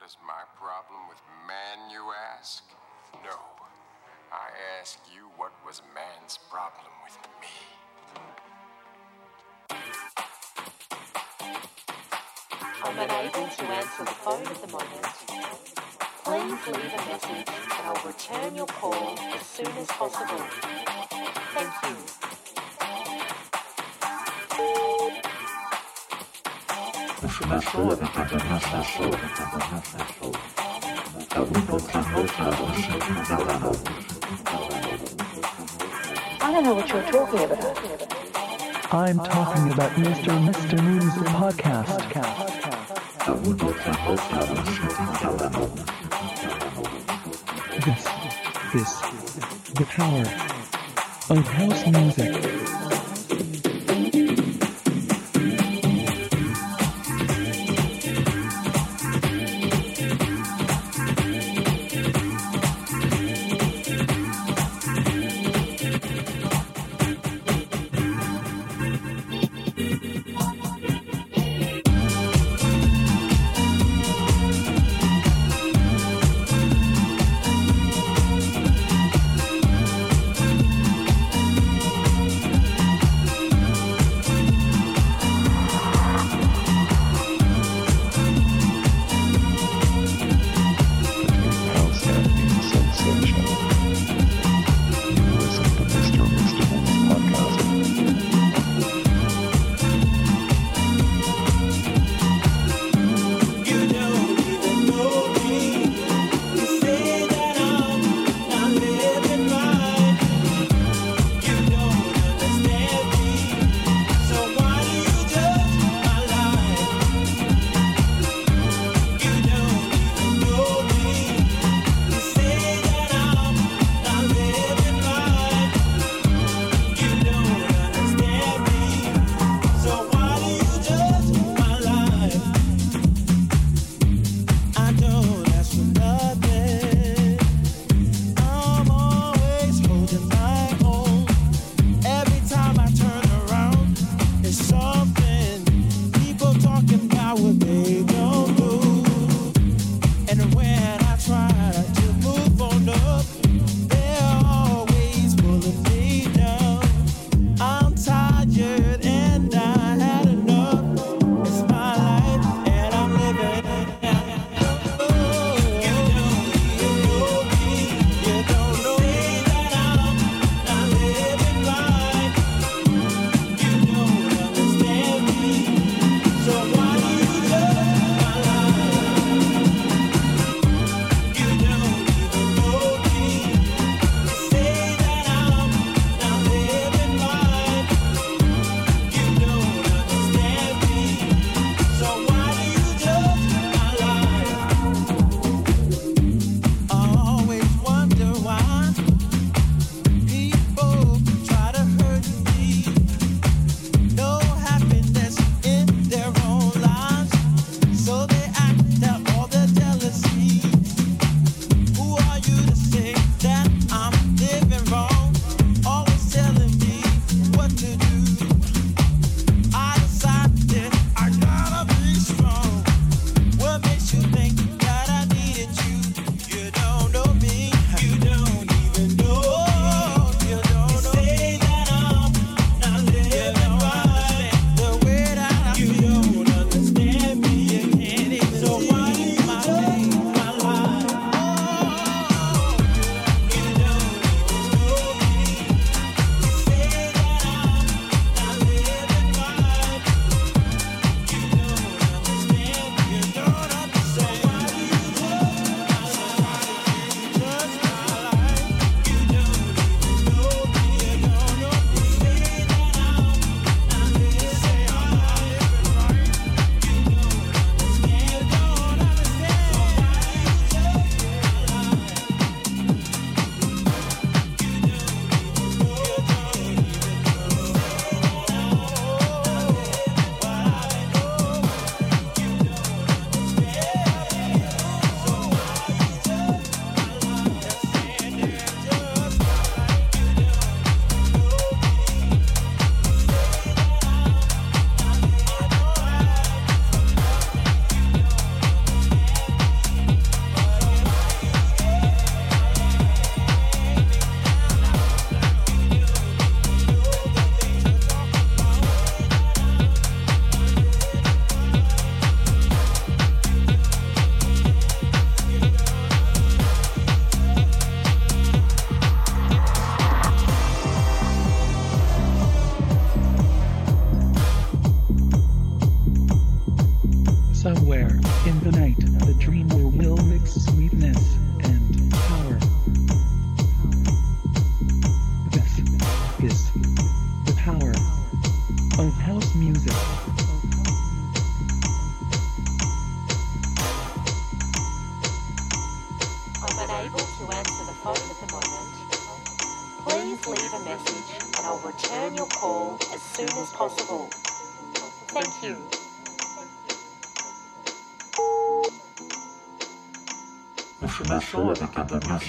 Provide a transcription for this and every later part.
What is my problem with man, you ask? No. I ask you, what was man's problem with me? I'm unable to answer the phone at the moment. Please leave a message and I'll return your call as soon as possible. Thank you. I don't know what you're talking about. I'm talking about Mr. Mr. Moon's podcast. This is the power of house music.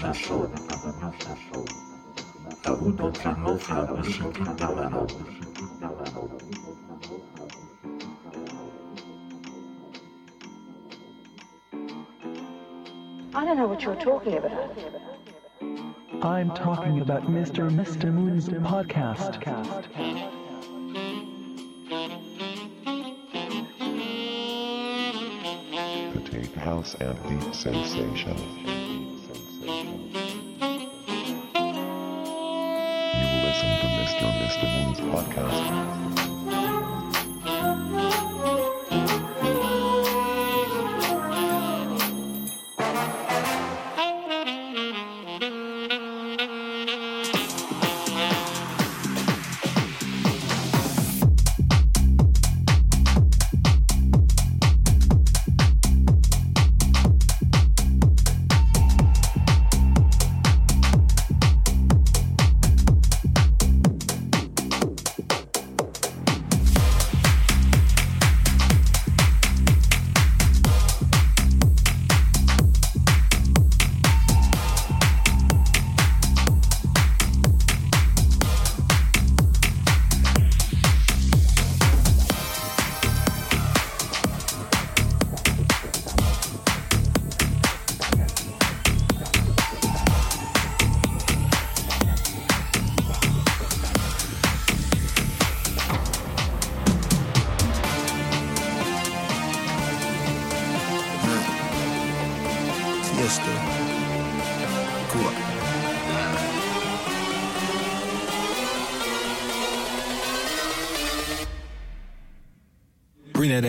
la. I don't know what you're talking about. I'm talking about Mr. Mr. Moon's podcast. podcast. house and deep sensation. Mr. Mr. Moons podcast.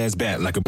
ass back like a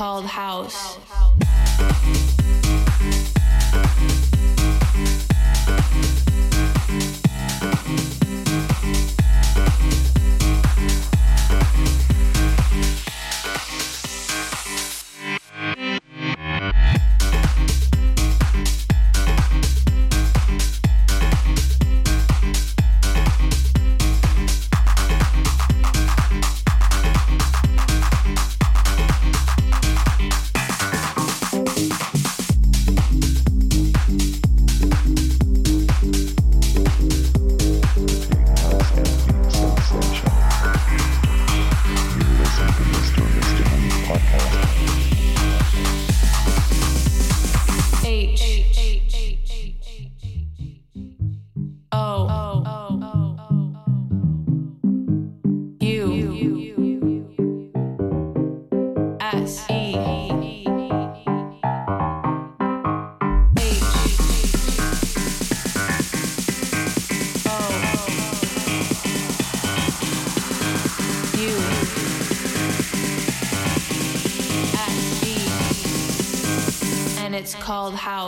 called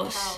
House.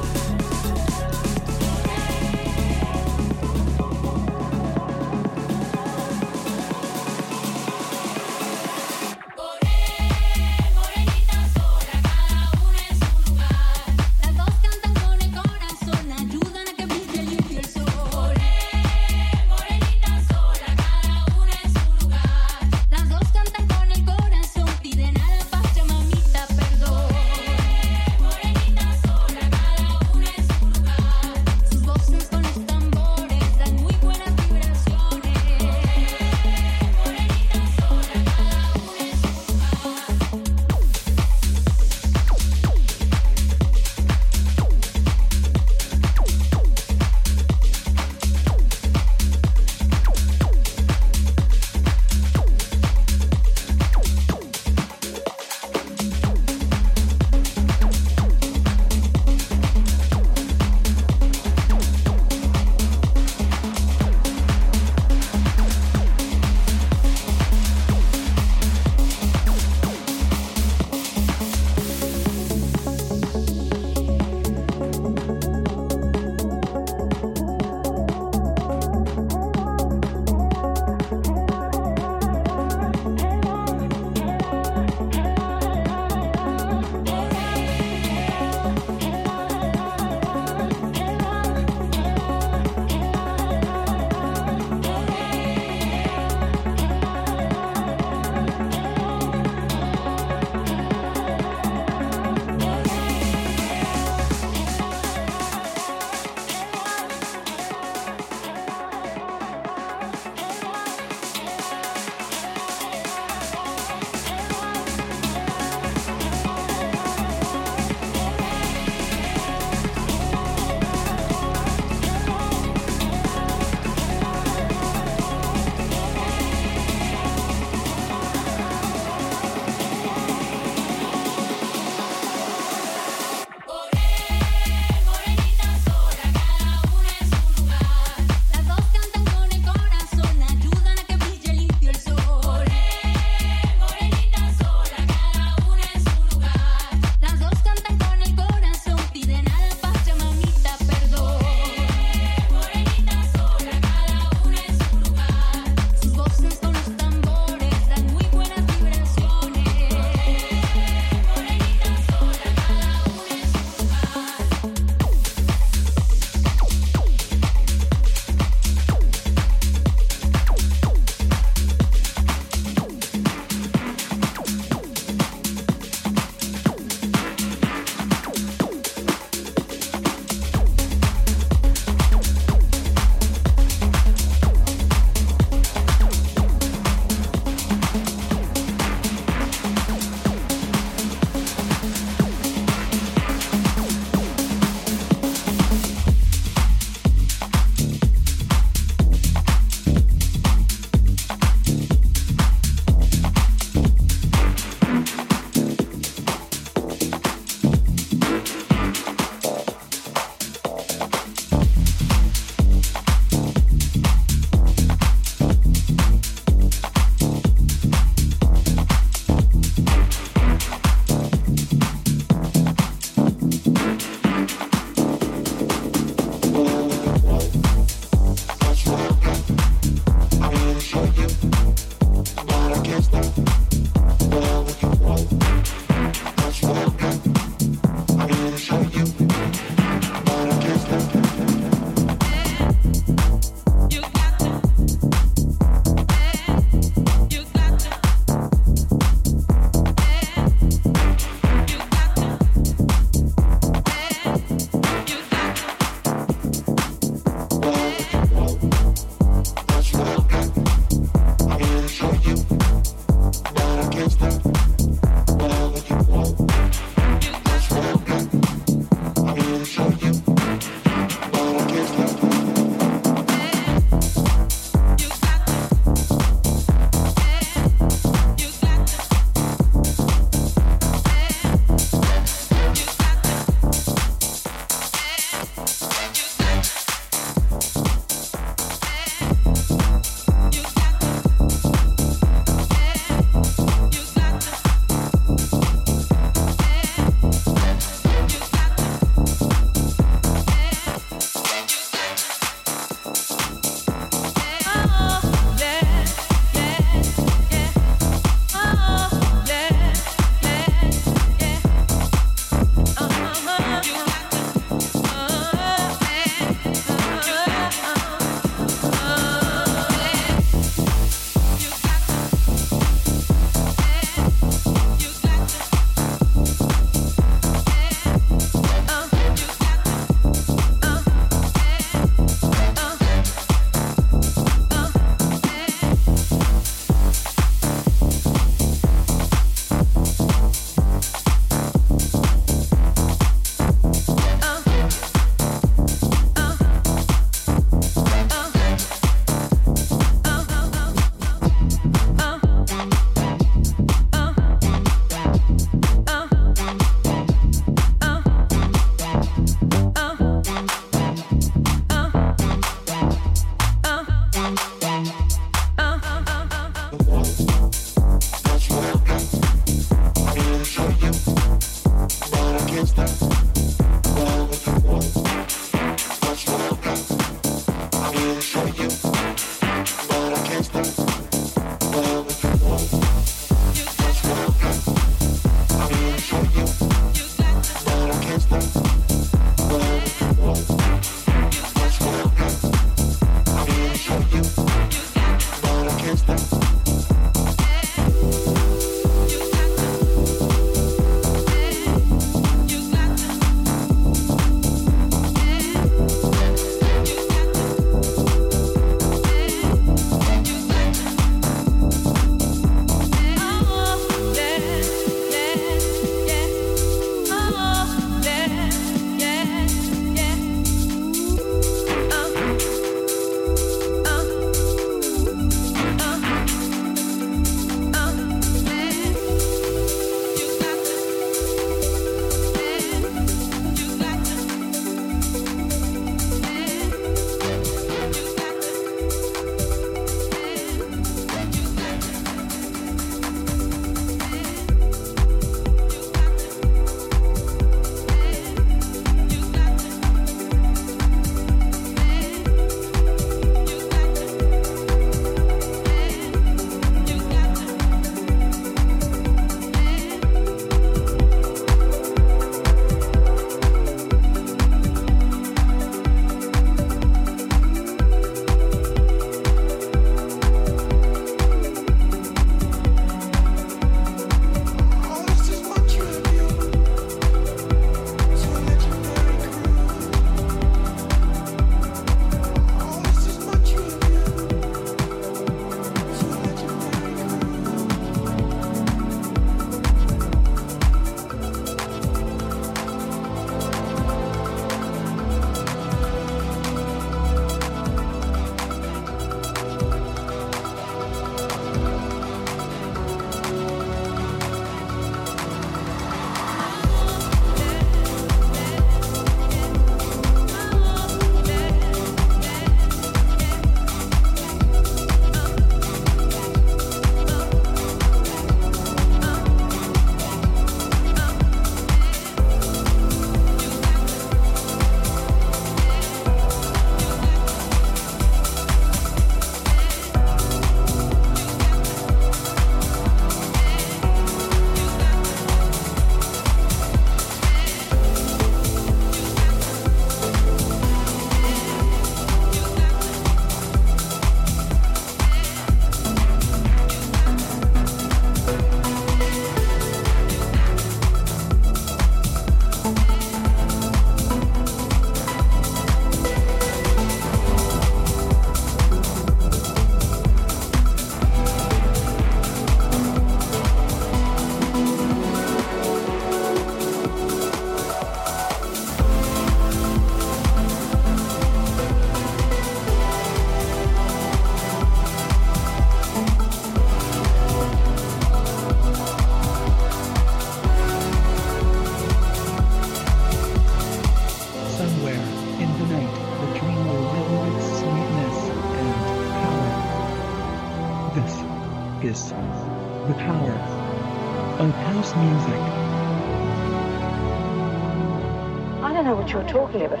you're talking about.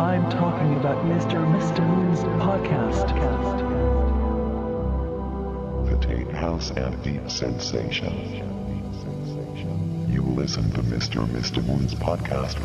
I'm talking about Mr. Mr. Moon's podcast. The Tate House and Deep Sensation. You listen to Mr. Mr. Moon's podcast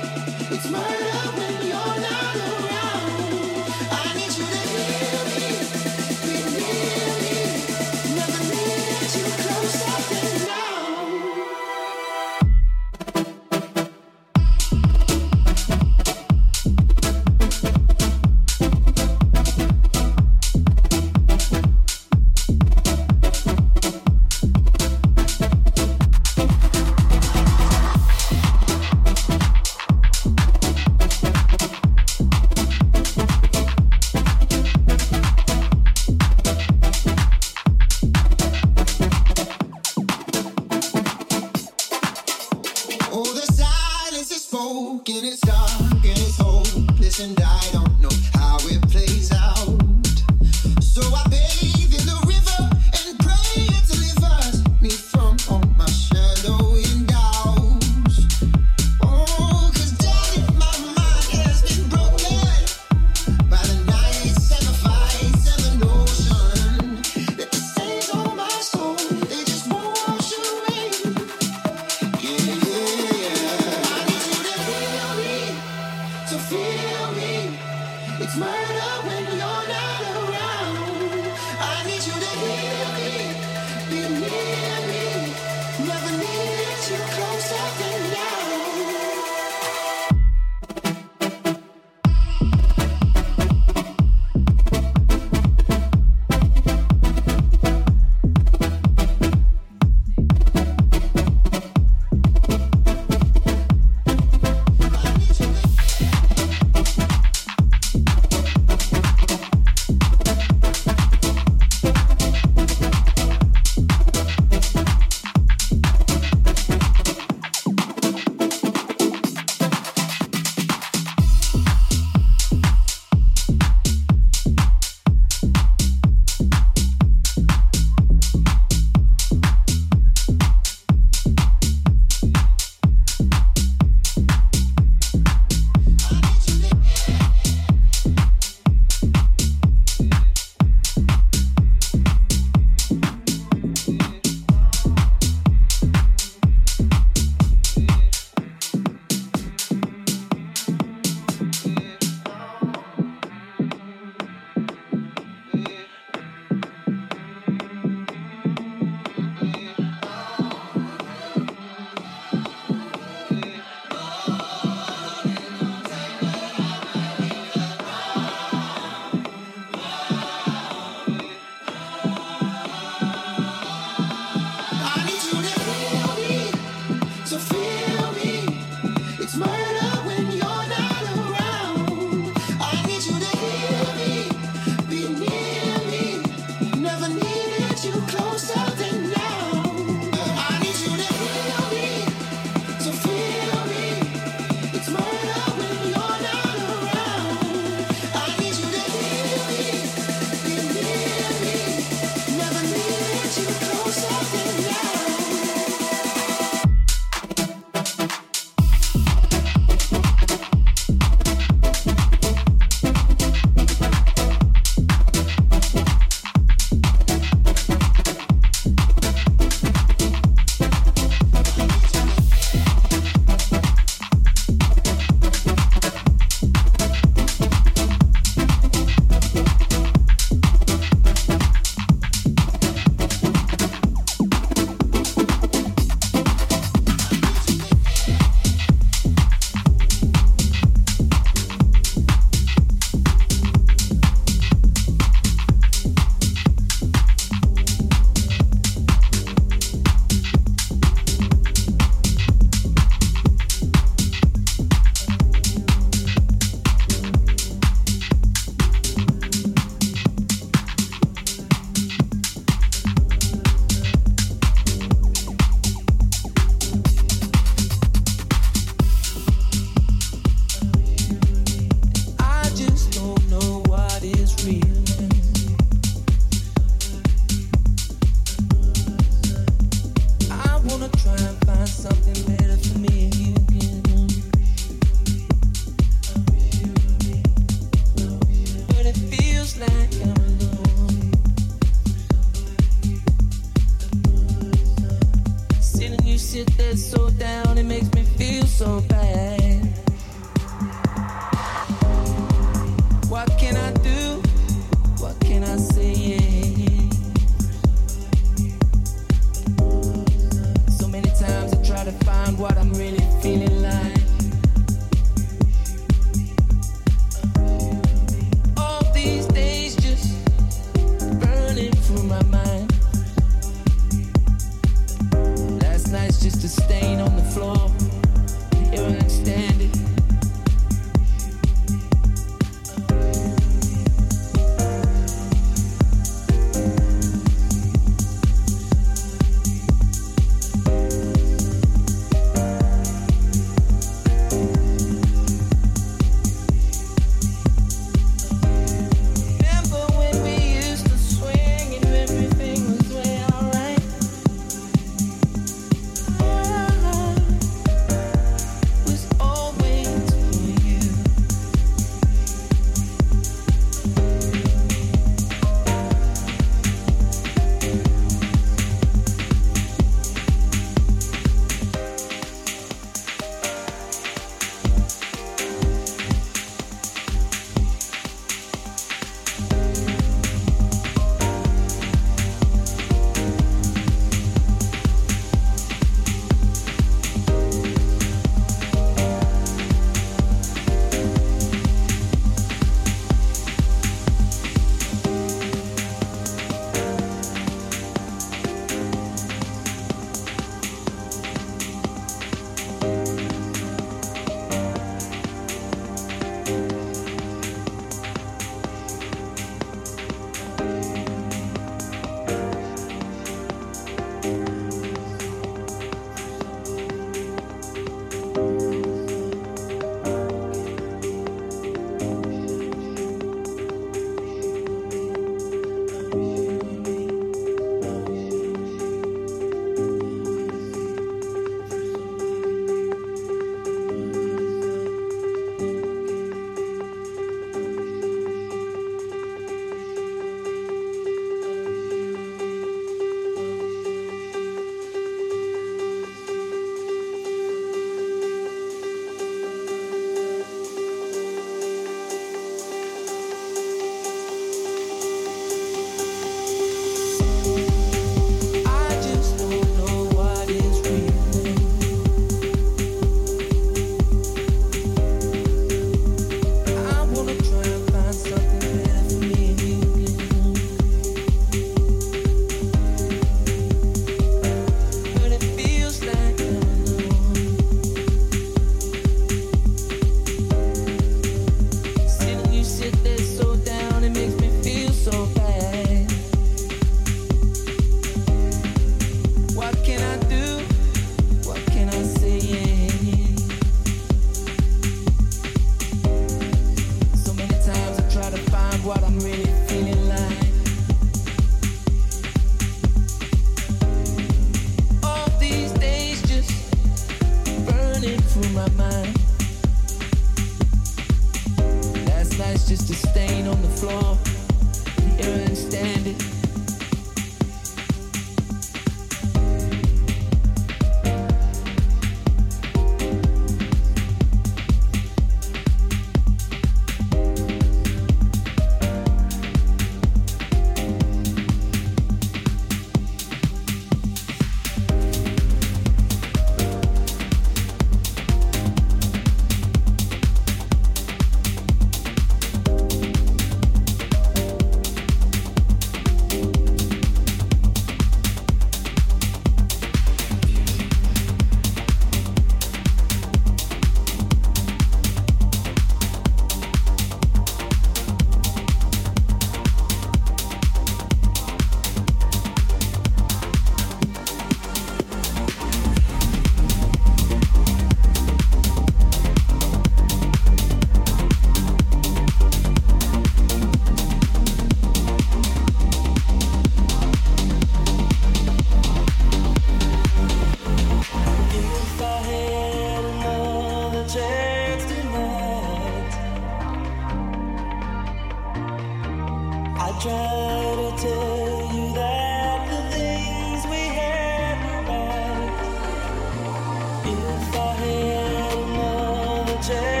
If I had another chance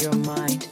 Your mind,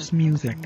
house music.